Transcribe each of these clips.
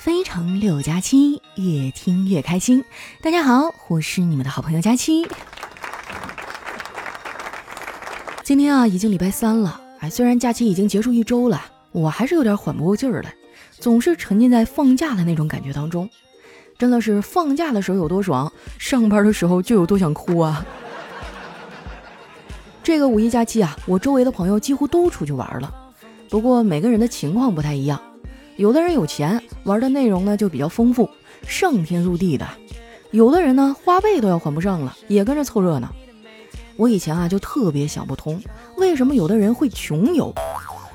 非常六加七，越听越开心。大家好，我是你们的好朋友佳期。今天啊，已经礼拜三了。哎，虽然假期已经结束一周了，我还是有点缓不过劲儿来，总是沉浸在放假的那种感觉当中。真的是放假的时候有多爽，上班的时候就有多想哭啊！这个五一假期啊，我周围的朋友几乎都出去玩了，不过每个人的情况不太一样。有的人有钱，玩的内容呢就比较丰富，上天入地的；有的人呢花呗都要还不上了，也跟着凑热闹。我以前啊就特别想不通，为什么有的人会穷游？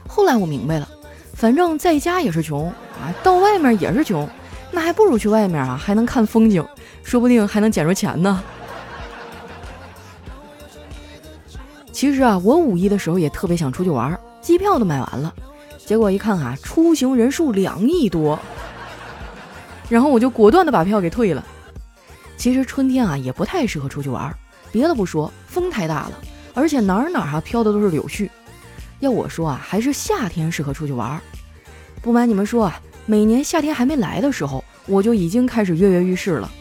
后来我明白了，反正在家也是穷啊，到外面也是穷，那还不如去外面啊，还能看风景，说不定还能捡着钱呢。其实啊，我五一的时候也特别想出去玩，机票都买完了，结果一看啊，出行人数两亿多，然后我就果断的把票给退了。其实春天啊也不太适合出去玩。别的不说，风太大了，而且哪儿哪儿哈飘的都是柳絮。要我说啊，还是夏天适合出去玩。不瞒你们说啊，每年夏天还没来的时候，我就已经开始跃跃欲试了。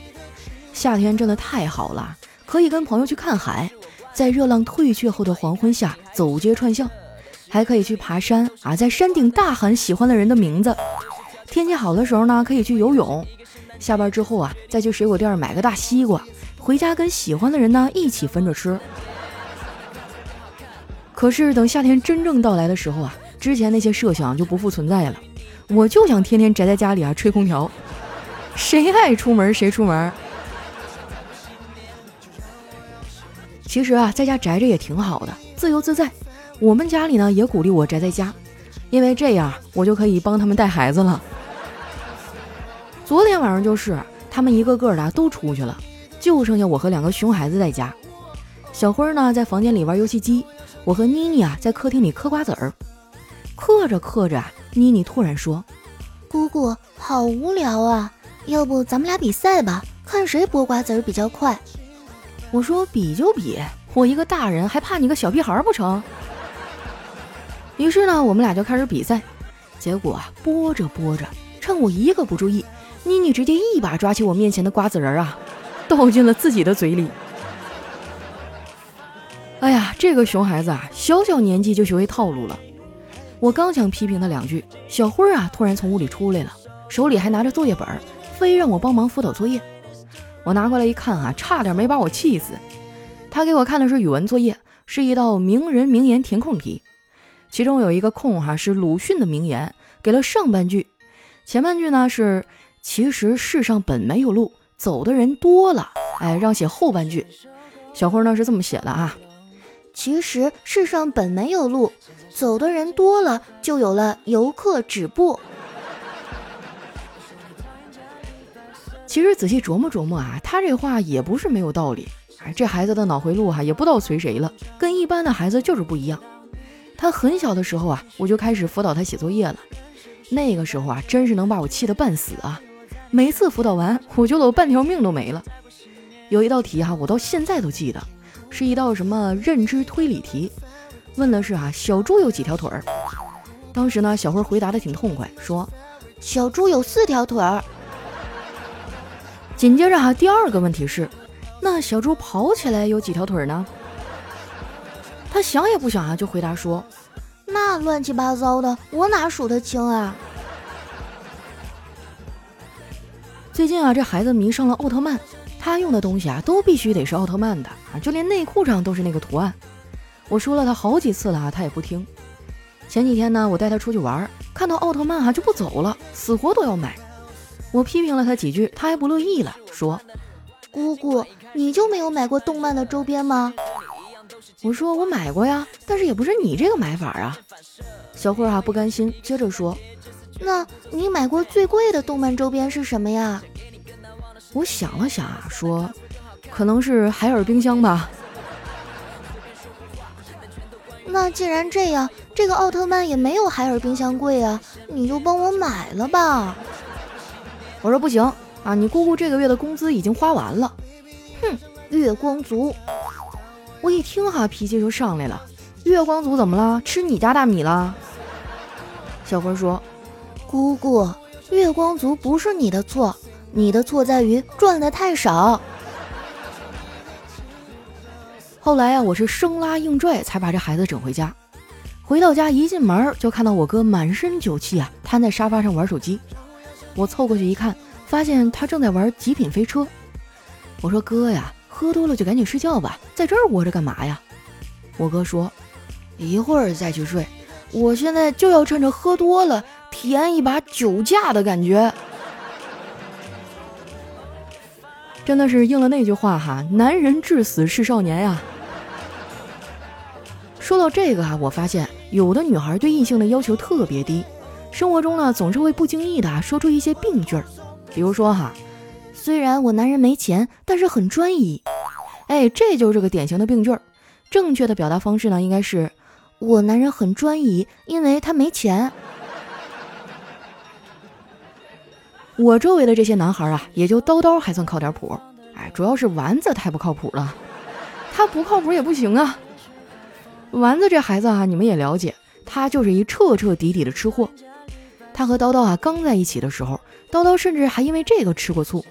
夏天真的太好了，可以跟朋友去看海，在热浪退却后的黄昏下走街串巷，还可以去爬山啊，在山顶大喊喜欢的人的名字。天气好的时候呢，可以去游泳。下班之后啊，再去水果店买个大西瓜。回家跟喜欢的人呢一起分着吃。可是等夏天真正到来的时候啊，之前那些设想就不复存在了。我就想天天宅在家里啊吹空调，谁爱出门谁出门。其实啊，在家宅着也挺好的，自由自在。我们家里呢也鼓励我宅在家，因为这样我就可以帮他们带孩子了。昨天晚上就是，他们一个个的都出去了。就剩下我和两个熊孩子在家，小辉呢在房间里玩游戏机，我和妮妮啊在客厅里嗑瓜子儿。嗑着嗑着，妮妮突然说：“姑姑，好无聊啊，要不咱们俩比赛吧，看谁剥瓜子儿比较快。”我说：“比就比，我一个大人还怕你个小屁孩不成？”于是呢，我们俩就开始比赛。结果啊，剥着剥着，趁我一个不注意，妮妮直接一把抓起我面前的瓜子仁啊！倒进了自己的嘴里。哎呀，这个熊孩子啊，小小年纪就学会套路了。我刚想批评他两句，小辉啊突然从屋里出来了，手里还拿着作业本，非让我帮忙辅导作业。我拿过来一看啊，差点没把我气死。他给我看的是语文作业，是一道名人名言填空题，其中有一个空哈是鲁迅的名言，给了上半句，前半句呢是其实世上本没有路。走的人多了，哎，让写后半句。小辉呢是这么写的啊，其实世上本没有路，走的人多了，就有了游客止步。其实仔细琢磨琢磨啊，他这话也不是没有道理。哎，这孩子的脑回路哈，也不知道随谁了，跟一般的孩子就是不一样。他很小的时候啊，我就开始辅导他写作业了，那个时候啊，真是能把我气得半死啊。每次辅导完，我觉得我半条命都没了。有一道题哈，我到现在都记得，是一道什么认知推理题，问的是啊，小猪有几条腿儿？当时呢，小辉回答的挺痛快，说小猪有四条腿儿。紧接着哈，第二个问题是，那小猪跑起来有几条腿呢？他想也不想啊，就回答说，那乱七八糟的，我哪数得清啊？最近啊，这孩子迷上了奥特曼，他用的东西啊都必须得是奥特曼的啊，就连内裤上都是那个图案。我说了他好几次了，他也不听。前几天呢，我带他出去玩，看到奥特曼哈就不走了，死活都要买。我批评了他几句，他还不乐意了，说：“姑姑，你就没有买过动漫的周边吗？”我说：“我买过呀，但是也不是你这个买法啊。”小慧儿哈不甘心，接着说。那你买过最贵的动漫周边是什么呀？我想了想啊，说，可能是海尔冰箱吧。那既然这样，这个奥特曼也没有海尔冰箱贵啊，你就帮我买了吧。我说不行啊，你姑姑这个月的工资已经花完了。哼，月光族。我一听哈，脾气就上来了。月光族怎么了？吃你家大米了？小辉说。姑姑，月光族不是你的错，你的错在于赚的太少。后来啊，我是生拉硬拽才把这孩子整回家。回到家一进门就看到我哥满身酒气啊，瘫在沙发上玩手机。我凑过去一看，发现他正在玩《极品飞车》。我说：“哥呀，喝多了就赶紧睡觉吧，在这儿窝着干嘛呀？”我哥说：“一会儿再去睡，我现在就要趁着喝多了体验一把酒驾的感觉。”真的是应了那句话哈：“男人至死是少年呀。”说到这个啊，我发现有的女孩对异性的要求特别低，生活中呢总是会不经意的说出一些病句儿，比如说哈，虽然我男人没钱，但是很专一，哎，这就是个典型的病句儿。正确的表达方式呢，应该是我男人很专一，因为他没钱。我周围的这些男孩啊，也就叨叨还算靠点谱，哎，主要是丸子太不靠谱了，他不靠谱也不行啊。丸子这孩子啊，你们也了解，他就是一彻彻底底的吃货。他和叨叨啊刚在一起的时候，叨叨甚至还因为这个吃过醋。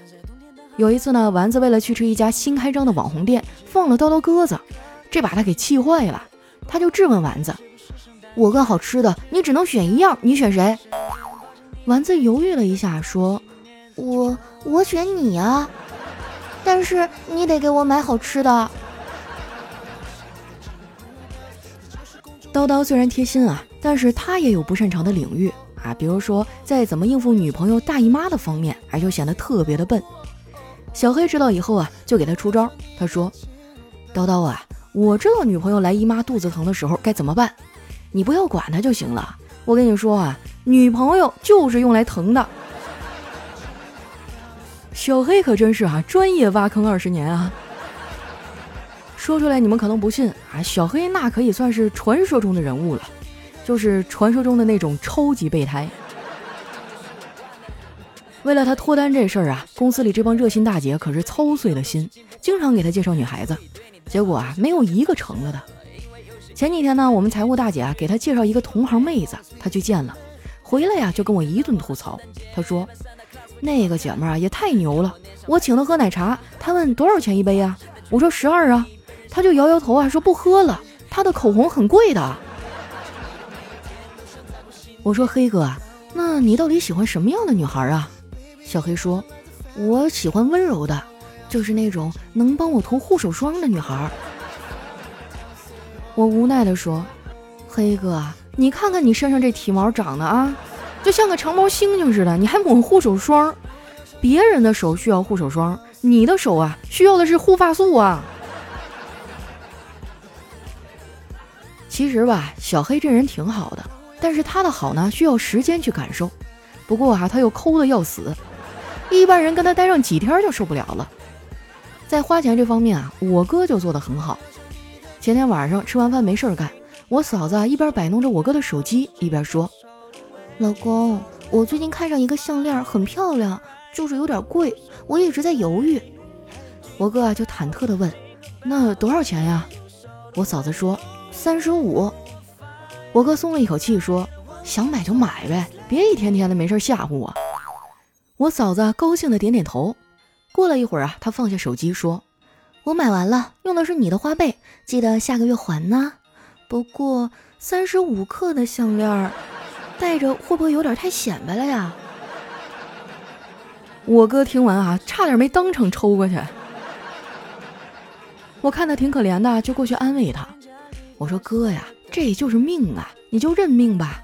有一次呢，丸子为了去吃一家新开张的网红店，放了叨叨鸽子，这把他给气坏了。他就质问丸子：“我跟好吃的，你只能选一样，你选谁？”丸子犹豫了一下，说：“我我选你啊，但是你得给我买好吃的。”叨叨虽然贴心啊，但是他也有不擅长的领域啊，比如说在怎么应付女朋友大姨妈的方面，哎，就显得特别的笨。小黑知道以后啊，就给他出招。他说：“叨叨啊，我知道女朋友来姨妈肚子疼的时候该怎么办，你不要管她就行了。我跟你说啊，女朋友就是用来疼的。”小黑可真是啊，专业挖坑二十年啊。说出来你们可能不信啊，小黑那可以算是传说中的人物了，就是传说中的那种超级备胎。为了他脱单这事儿啊，公司里这帮热心大姐可是操碎了心，经常给他介绍女孩子，结果啊没有一个成了的。前几天呢，我们财务大姐啊给他介绍一个同行妹子，他去见了，回来呀就跟我一顿吐槽。他说那个姐们儿啊也太牛了，我请她喝奶茶，她问多少钱一杯呀？我说十二啊。他就摇摇头啊，说不喝了。他的口红很贵的。我说黑哥，那你到底喜欢什么样的女孩啊？小黑说，我喜欢温柔的，就是那种能帮我涂护手霜的女孩。我无奈的说，黑哥，你看看你身上这体毛长的啊，就像个长毛猩猩似的，你还抹护手霜？别人的手需要护手霜，你的手啊需要的是护发素啊。其实吧，小黑这人挺好的，但是他的好呢需要时间去感受。不过啊，他又抠的要死，一般人跟他待上几天就受不了了。在花钱这方面啊，我哥就做得很好。前天晚上吃完饭没事干，我嫂子啊一边摆弄着我哥的手机，一边说：“老公，我最近看上一个项链，很漂亮，就是有点贵，我一直在犹豫。”我哥啊就忐忑地问：“那多少钱呀？”我嫂子说。三十五，我哥松了一口气，说：“想买就买呗，别一天天的没事吓唬我。”我嫂子高兴的点点头。过了一会儿啊，她放下手机说：“我买完了，用的是你的花呗，记得下个月还呢。不过三十五克的项链，戴着会不会有点太显摆了呀？”我哥听完啊，差点没当场抽过去。我看他挺可怜的，就过去安慰他。我说哥呀，这就是命啊，你就认命吧。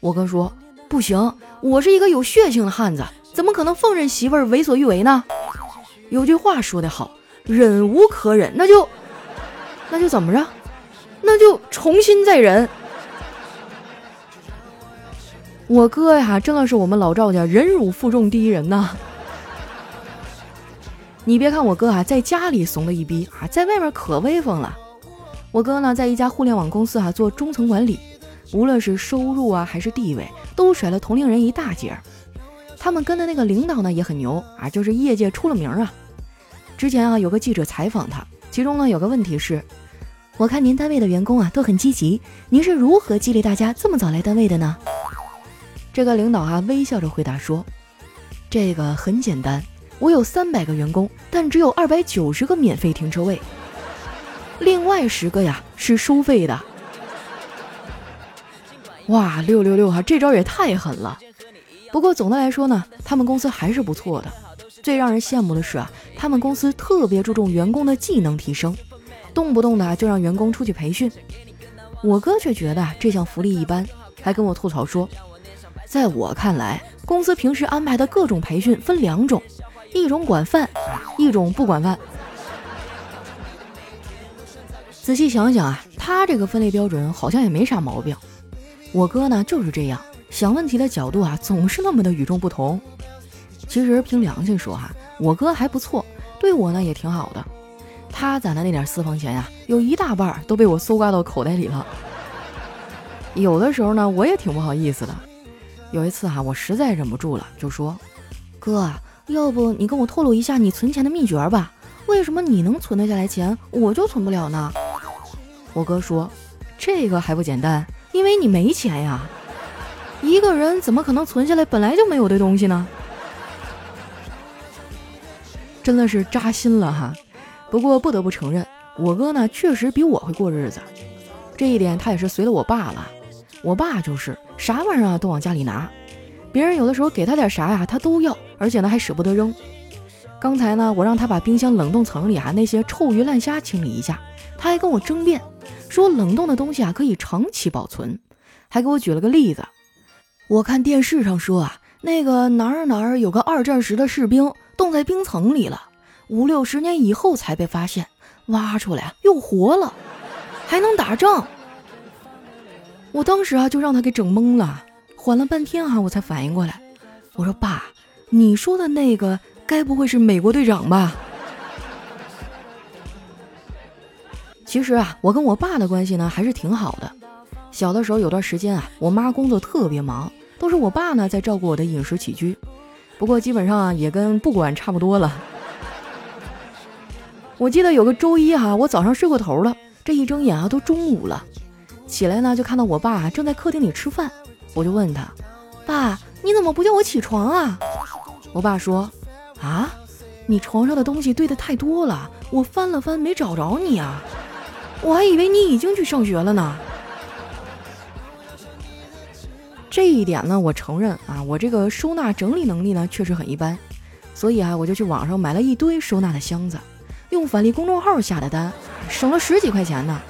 我哥说不行，我是一个有血性的汉子，怎么可能放任媳妇儿为所欲为呢？有句话说得好，忍无可忍，那就那就怎么着？那就重新再忍。我哥呀，真的是我们老赵家忍辱负重第一人呐。你别看我哥啊，在家里怂的一逼啊，在外面可威风了。我哥呢，在一家互联网公司啊做中层管理，无论是收入啊还是地位，都甩了同龄人一大截儿。他们跟的那个领导呢也很牛啊，就是业界出了名啊。之前啊有个记者采访他，其中呢有个问题是：我看您单位的员工啊都很积极，您是如何激励大家这么早来单位的呢？这个领导啊微笑着回答说：“这个很简单，我有三百个员工，但只有二百九十个免费停车位，另外十个呀是收费的。”哇，六六六哈，这招也太狠了。不过总的来说呢，他们公司还是不错的。最让人羡慕的是啊，他们公司特别注重员工的技能提升，动不动的就让员工出去培训。我哥却觉得这项福利一般，还跟我吐槽说，在我看来，公司平时安排的各种培训分两种，一种管饭，一种不管饭。仔细想想啊，他这个分类标准好像也没啥毛病。我哥呢就是这样想问题的角度啊，总是那么的与众不同。其实凭良心说哈，我哥还不错，对我呢也挺好的。他攒的那点私房钱呀，有一大半都被我搜刮到口袋里了。有的时候呢，我也挺不好意思的。有一次哈，我实在忍不住了，就说：“哥，要不你跟我透露一下你存钱的秘诀吧？为什么你能存得下来钱，我就存不了呢？”我哥说：“这个还不简单。”因为你没钱呀，一个人怎么可能存下来本来就没有的东西呢？真的是扎心了哈。不过不得不承认，我哥呢确实比我会过日子，这一点他也是随了我爸了。我爸就是啥玩意儿啊都往家里拿，别人有的时候给他点啥呀他都要，而且呢还舍不得扔。刚才呢我让他把冰箱冷冻层里啊那些臭鱼烂虾清理一下，他还跟我争辩。说冷冻的东西啊可以长期保存，还给我举了个例子。我看电视上说啊，那个哪儿哪儿有个二战时的士兵冻在冰层里了，五六十年以后才被发现，挖出来又活了，还能打仗。我当时啊就让他给整懵了，缓了半天啊我才反应过来。我说爸，你说的那个该不会是美国队长吧？其实啊，我跟我爸的关系呢还是挺好的。小的时候有段时间啊，我妈工作特别忙，都是我爸呢在照顾我的饮食起居。不过基本上也跟不管差不多了。我记得有个周一哈，我早上睡过头了，这一睁眼啊都中午了，起来呢就看到我爸正在客厅里吃饭，我就问他：“爸，你怎么不叫我起床啊？”我爸说：“啊，你床上的东西堆的太多了，我翻了翻没找着你啊。”我还以为你已经去上学了呢。这一点呢，我承认啊，我这个收纳整理能力呢确实很一般，所以啊，我就去网上买了一堆收纳的箱子，用返利公众号下的单，省了十几块钱呢。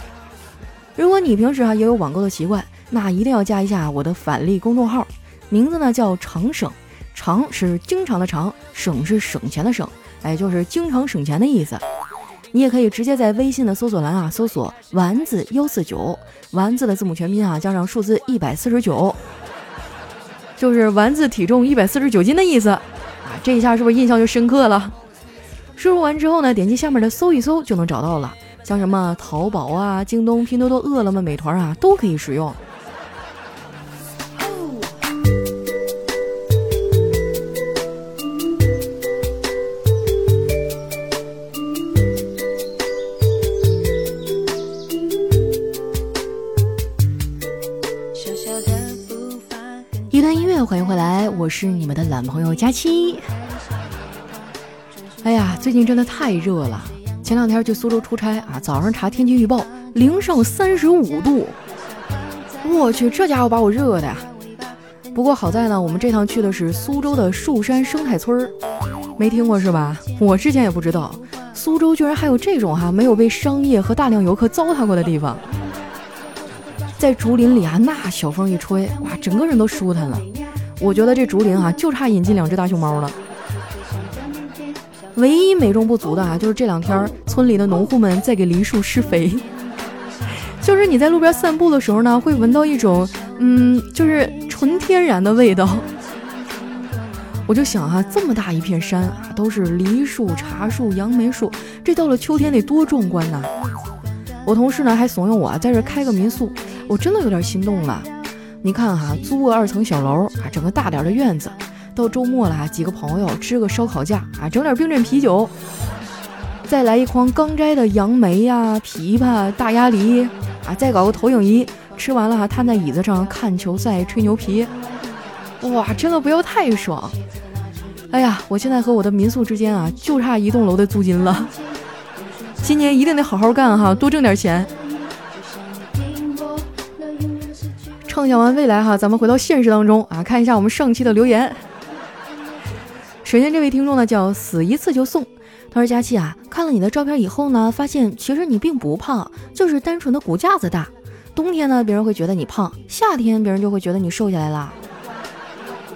如果你平时啊也有网购的习惯，那一定要加一下我的返利公众号，名字呢叫常省，常是经常的常，省是省钱的省，哎，就是经常省钱的意思。你也可以直接在微信的搜索栏啊搜索“丸子幺四九”，丸子的字母全拼啊加上数字一百四十九，就是丸子体重一百四十九斤的意思啊。这一下是不是印象就深刻了？输入完之后呢，点击下面的搜一搜就能找到了，像什么淘宝啊、京东、拼多多、饿了么、美团啊都可以使用。我是你们的懒朋友佳期。哎呀，最近真的太热了。前两天去苏州出差啊，早上查天气预报，零上三十五度。我去，这家伙把我热的呀！不过好在呢，我们这趟去的是苏州的树山生态村儿，没听过是吧？我之前也不知道，苏州居然还有这种哈没有被商业和大量游客糟蹋过的地方。在竹林里啊，那小风一吹，哇，整个人都舒坦了。我觉得这竹林啊，就差引进两只大熊猫了。唯一美中不足的啊，就是这两天村里的农户们在给梨树施肥。就是你在路边散步的时候呢，会闻到一种嗯，就是纯天然的味道。我就想哈，这么大一片山啊，都是梨树、茶树、杨梅树，这到了秋天得多壮观呐！我同事呢还怂恿我在这开个民宿。我真的有点心动了，你看哈，租个二层小楼啊，整个大点的院子，到周末了啊，几个朋友支个烧烤架啊，整点冰镇啤酒，再来一筐刚摘的杨梅呀、枇杷、大鸭梨啊，再搞个投影仪，吃完了哈，瘫在椅子上看球赛、吹牛皮。哇，真的不要太爽！哎呀，我现在和我的民宿之间啊，就差一栋楼的租金了。今年一定得好好干哈，多挣点钱。畅想完未来哈，咱们回到现实当中啊，看一下我们上期的留言。首先，这位听众呢叫死一次就送，他说：“佳期啊，看了你的照片以后呢，发现其实你并不胖，就是单纯的骨架子大。冬天呢，别人会觉得你胖；夏天，别人就会觉得你瘦下来了。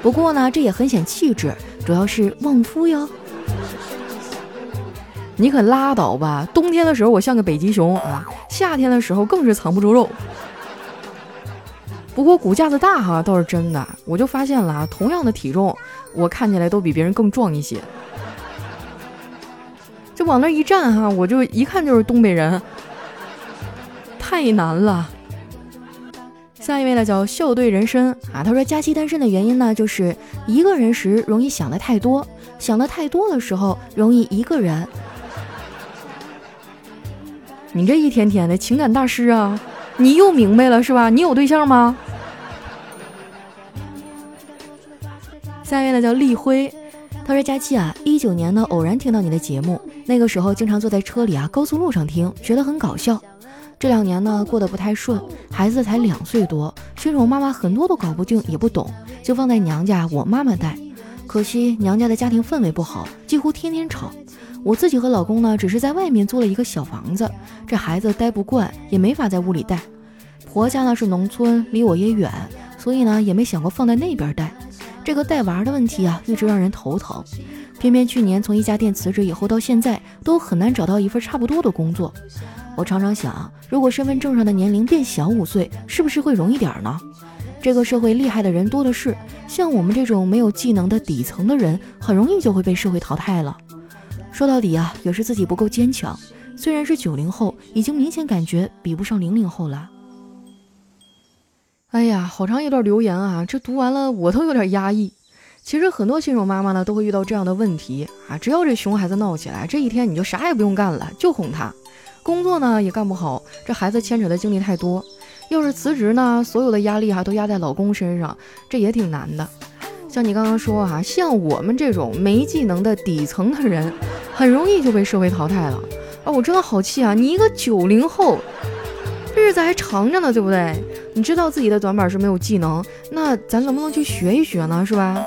不过呢，这也很显气质，主要是旺夫哟。你可拉倒吧！冬天的时候我像个北极熊啊，夏天的时候更是藏不住肉。不过骨架子大哈倒是真的，我就发现了啊，同样的体重。”我看起来都比别人更壮一些，就往那一站哈，我就一看就是东北人，太难了。下一位呢叫笑对人生啊，他说佳期单身的原因呢，就是一个人时容易想的太多，想的太多的时候容易一个人。你这一天天的情感大师啊，你又明白了是吧？你有对象吗？下一位呢叫立辉，他说：“佳期啊，一九年呢偶然听到你的节目，那个时候经常坐在车里啊，高速路上听，觉得很搞笑。这两年呢过得不太顺，孩子才两岁多，新手妈妈很多都搞不定，也不懂，就放在娘家我妈妈带。可惜娘家的家庭氛围不好，几乎天天吵。我自己和老公呢只是在外面租了一个小房子，这孩子待不惯，也没法在屋里带。婆家呢是农村，离我也远，所以呢也没想过放在那边带。”这个带娃的问题啊，一直让人头疼。偏偏去年从一家店辞职以后，到现在都很难找到一份差不多的工作。我常常想，如果身份证上的年龄变小五岁，是不是会容易点呢？这个社会厉害的人多的是，像我们这种没有技能的底层的人，很容易就会被社会淘汰了。说到底啊，也是自己不够坚强。虽然是九零后，已经明显感觉比不上零零后了。哎呀，好长一段留言啊！这读完了我都有点压抑。其实很多新手妈妈呢都会遇到这样的问题啊，只要这熊孩子闹起来，这一天你就啥也不用干了，就哄他。工作呢也干不好，这孩子牵扯的精力太多。要是辞职呢，所有的压力哈都压在老公身上，这也挺难的。像你刚刚说哈，像我们这种没技能的底层的人，很容易就被社会淘汰了。啊，我真的好气啊！你一个九零后。日子还长着呢，对不对？你知道自己的短板是没有技能，那咱能不能去学一学呢？是吧？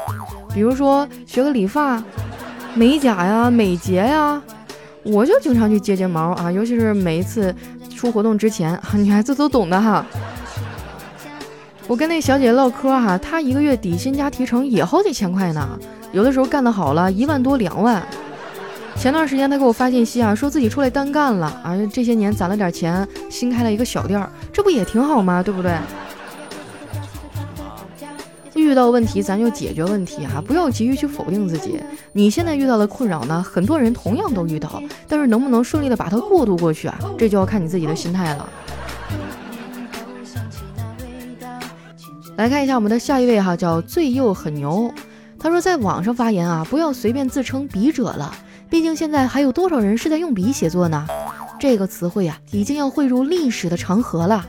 比如说学个理发、美甲呀、美睫呀，我就经常去接睫毛啊，尤其是每一次出活动之前，女孩子都懂的哈。我跟那小姐姐唠嗑哈，她一个月底薪加提成也好几千块呢，有的时候干得好了，一万多、两万。前段时间她给我发信息啊，说自己出来单干了啊，这些年攒了点钱，新开了一个小店儿，这不也挺好吗？对不对？遇到问题咱就解决问题啊，不要急于去否定自己。你现在遇到的困扰呢，很多人同样都遇到，但是能不能顺利的把它过渡过去啊，这就要看你自己的心态了。来看一下我们的下一位哈，叫最右很牛，他说在网上发言啊，不要随便自称笔者了。毕竟现在还有多少人是在用笔写作呢？这个词汇啊，已经要汇入历史的长河了。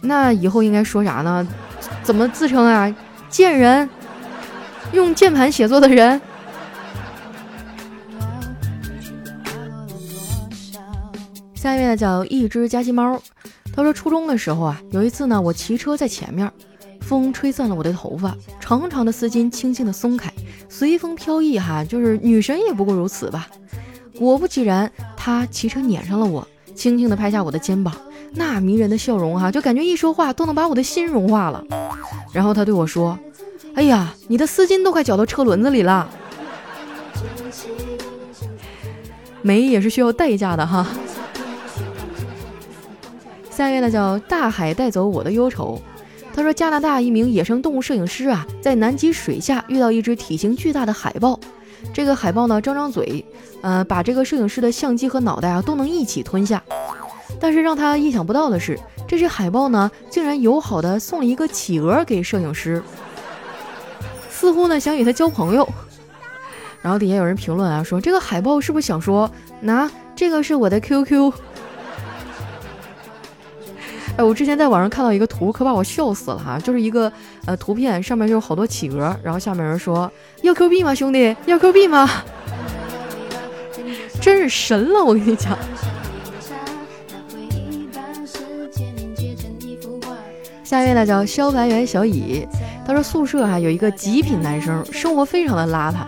那以后应该说啥呢？怎么自称啊？贱人，用键盘写作的人。下一位呢，叫一只夹心猫。他说，初中的时候啊，有一次呢，我骑车在前面，风吹散了我的头发，长长的丝巾轻轻的松开。随风飘逸，哈，就是女神也不过如此吧。果不其然，她骑车撵上了我，轻轻地拍下我的肩膀，那迷人的笑容，哈，就感觉一说话都能把我的心融化了。然后他对我说：“哎呀，你的丝巾都快绞到车轮子里了。”美也是需要代价的哈。下一位呢，叫大海带走我的忧愁。他说：“加拿大一名野生动物摄影师啊，在南极水下遇到一只体型巨大的海豹。这个海豹呢，张张嘴，呃，把这个摄影师的相机和脑袋啊都能一起吞下。但是让他意想不到的是，这只海豹呢，竟然友好的送了一个企鹅给摄影师，似乎呢想与他交朋友。然后底下有人评论啊，说这个海豹是不是想说，拿这个是我的 QQ？” 哎，我之前在网上看到一个图，可把我笑死了哈，就是一个呃图片，上面就有好多企鹅，然后下面人说要 Q 币吗，兄弟，要 Q 币吗？真是神了，我跟你讲。下一位呢叫消防员小乙，他说宿舍啊有一个极品男生，生活非常的邋遢。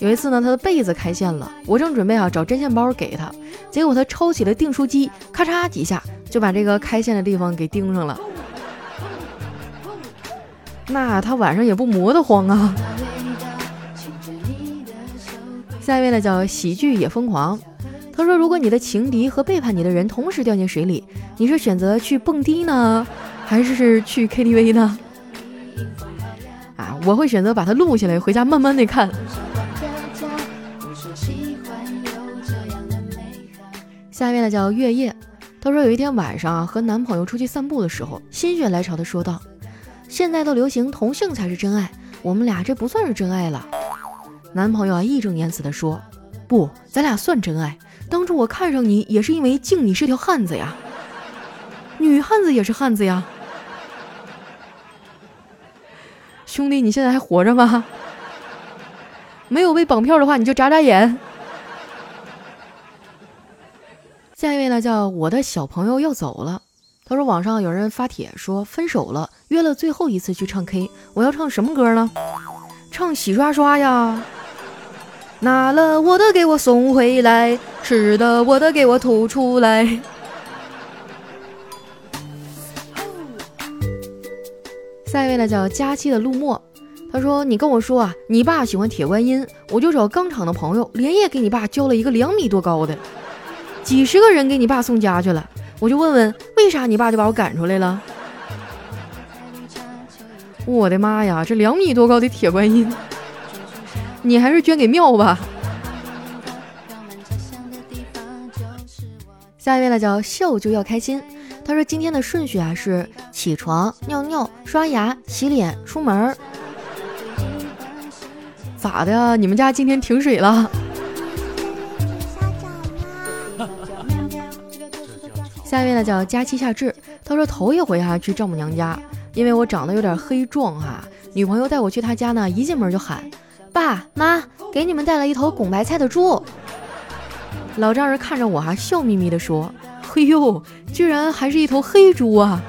有一次呢，他的被子开线了，我正准备啊找针线包给他，结果他抄起了订书机，咔嚓几下就把这个开线的地方给钉上了。那他晚上也不磨得慌啊。下一位呢叫喜剧也疯狂，他说如果你的情敌和背叛你的人同时掉进水里，你是选择去蹦迪呢，还是去 KTV 呢？啊，我会选择把它录下来，回家慢慢的看。下一位呢叫月夜，他说有一天晚上啊，和男朋友出去散步的时候，心血来潮的说道：“现在都流行同性才是真爱，我们俩这不算是真爱了。”男朋友啊义正言辞的说：“不，咱俩算真爱。当初我看上你也是因为敬你是条汉子呀，女汉子也是汉子呀。兄弟，你现在还活着吗？没有被绑票的话，你就眨眨眼。”下一位呢，叫我的小朋友要走了。他说网上有人发帖说分手了，约了最后一次去唱 K。我要唱什么歌呢？唱洗刷刷呀。拿了我的给我送回来，吃的我的给我吐出来。下一位呢，叫佳期的陆墨。他说你跟我说啊，你爸喜欢铁观音，我就找钢厂的朋友连夜给你爸交了一个两米多高的。几十个人给你爸送家去了，我就问问为啥你爸就把我赶出来了？我的妈呀，这两米多高的铁观音，你还是捐给庙吧。下一位呢叫笑就要开心，他说今天的顺序啊是起床、尿尿、刷牙、洗脸、出门。咋的？你们家今天停水了？下一位呢叫佳期夏至，他说头一回哈去丈母娘家，因为我长得有点黑壮哈，女朋友带我去他家呢，一进门就喊爸妈，给你们带了一头拱白菜的猪。老丈人看着我哈，笑眯眯的说：“嘿呦，居然还是一头黑猪啊！”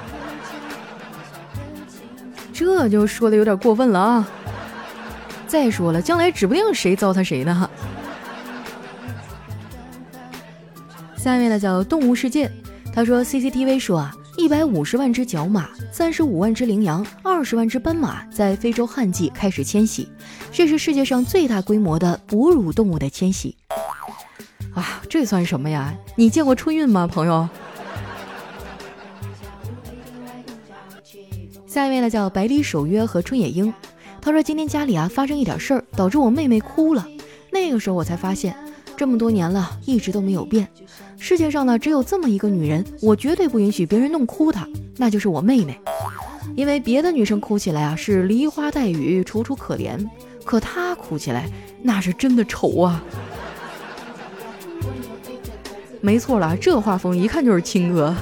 这就说的有点过分了啊！再说了，将来指不定谁糟蹋谁呢。下一位呢叫动物世界。他说：“CCTV 说啊，一百五十万只角马，三十五万只羚羊，二十万只斑马在非洲旱季开始迁徙，这是世界上最大规模的哺乳动物的迁徙。啊，这算什么呀？你见过春运吗，朋友？”下一位呢，叫百里守约和春野樱。他说：“今天家里啊发生一点事儿，导致我妹妹哭了。那个时候我才发现。”这么多年了，一直都没有变。世界上呢，只有这么一个女人，我绝对不允许别人弄哭她，那就是我妹妹。因为别的女生哭起来啊是梨花带雨、楚楚可怜，可她哭起来那是真的丑啊。没错了，这画风一看就是亲哥。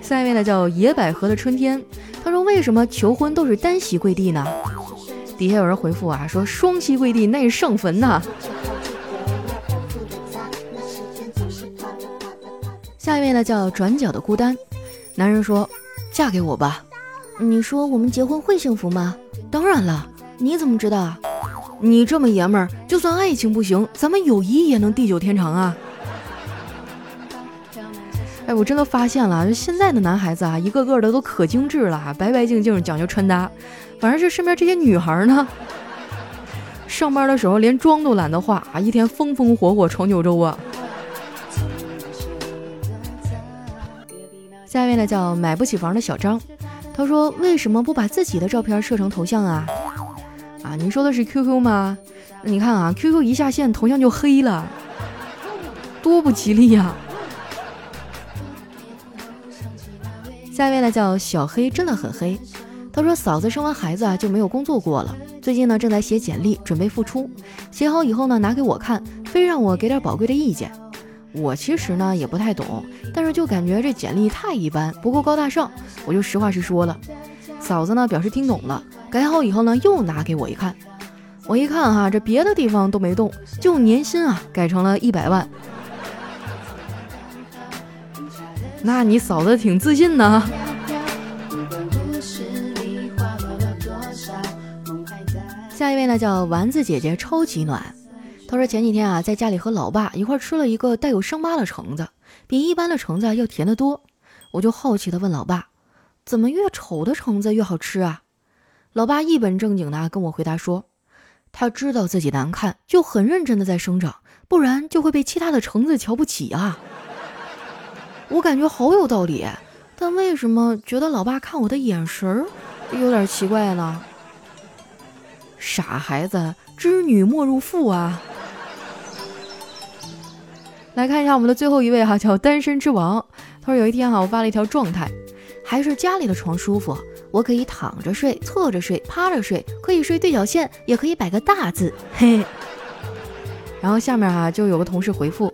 下一位呢叫野百合的春天，他说为什么求婚都是单膝跪地呢？底下有人回复啊说双膝跪地那是上坟呐。下一位呢叫转角的孤单，男人说：“嫁给我吧。”你说我们结婚会幸福吗？当然了，你怎么知道啊？你这么爷们儿，就算爱情不行，咱们友谊也能地久天长啊！哎，我真的发现了，就现在的男孩子啊，一个个的都可精致了，白白净净，讲究穿搭。反正是身边这些女孩呢，上班的时候连妆都懒得化啊，一天风风火火闯九州啊。下一位呢叫买不起房的小张，他说为什么不把自己的照片设成头像啊？啊，你说的是 QQ 吗？你看啊，QQ 一下线头像就黑了，多不吉利呀！下一位呢叫小黑，真的很黑。他说嫂子生完孩子啊就没有工作过了，最近呢正在写简历准备复出，写好以后呢拿给我看，非让我给点宝贵的意见。我其实呢也不太懂，但是就感觉这简历太一般，不够高大上，我就实话实说了。嫂子呢表示听懂了，改好以后呢又拿给我一看，我一看哈，这别的地方都没动，就年薪啊改成了一百万。那你嫂子挺自信呢。下一位呢叫丸子姐姐，超级暖。他说前几天啊，在家里和老爸一块吃了一个带有伤疤的橙子，比一般的橙子要甜得多。我就好奇的问老爸，怎么越丑的橙子越好吃啊？老爸一本正经的跟我回答说，他知道自己难看，就很认真的在生长，不然就会被其他的橙子瞧不起啊。我感觉好有道理，但为什么觉得老爸看我的眼神儿有点奇怪呢？傻孩子，织女莫入腹啊！来看一下我们的最后一位哈，叫单身之王。他说有一天哈，我发了一条状态，还是家里的床舒服，我可以躺着睡、侧着睡、趴着睡，可以睡对角线，也可以摆个大字，嘿。然后下面哈就有个同事回复：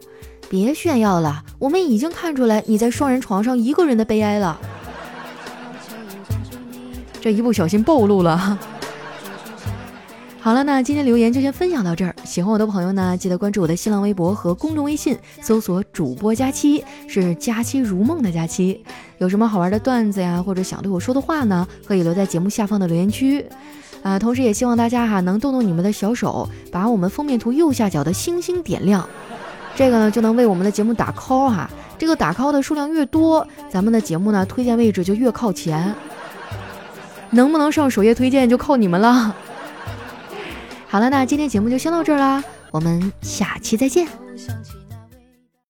别炫耀了，我们已经看出来你在双人床上一个人的悲哀了。这一不小心暴露了。好了，那今天留言就先分享到这儿。喜欢我的朋友呢，记得关注我的新浪微博和公众微信，搜索“主播佳期”，是“佳期如梦”的佳期。有什么好玩的段子呀，或者想对我说的话呢，可以留在节目下方的留言区。啊，同时也希望大家哈能动动你们的小手，把我们封面图右下角的星星点亮，这个呢就能为我们的节目打 call 哈。这个打 call 的数量越多，咱们的节目呢推荐位置就越靠前。能不能上首页推荐就靠你们了。好了，那今天节目就先到这儿啦，我们下期再见。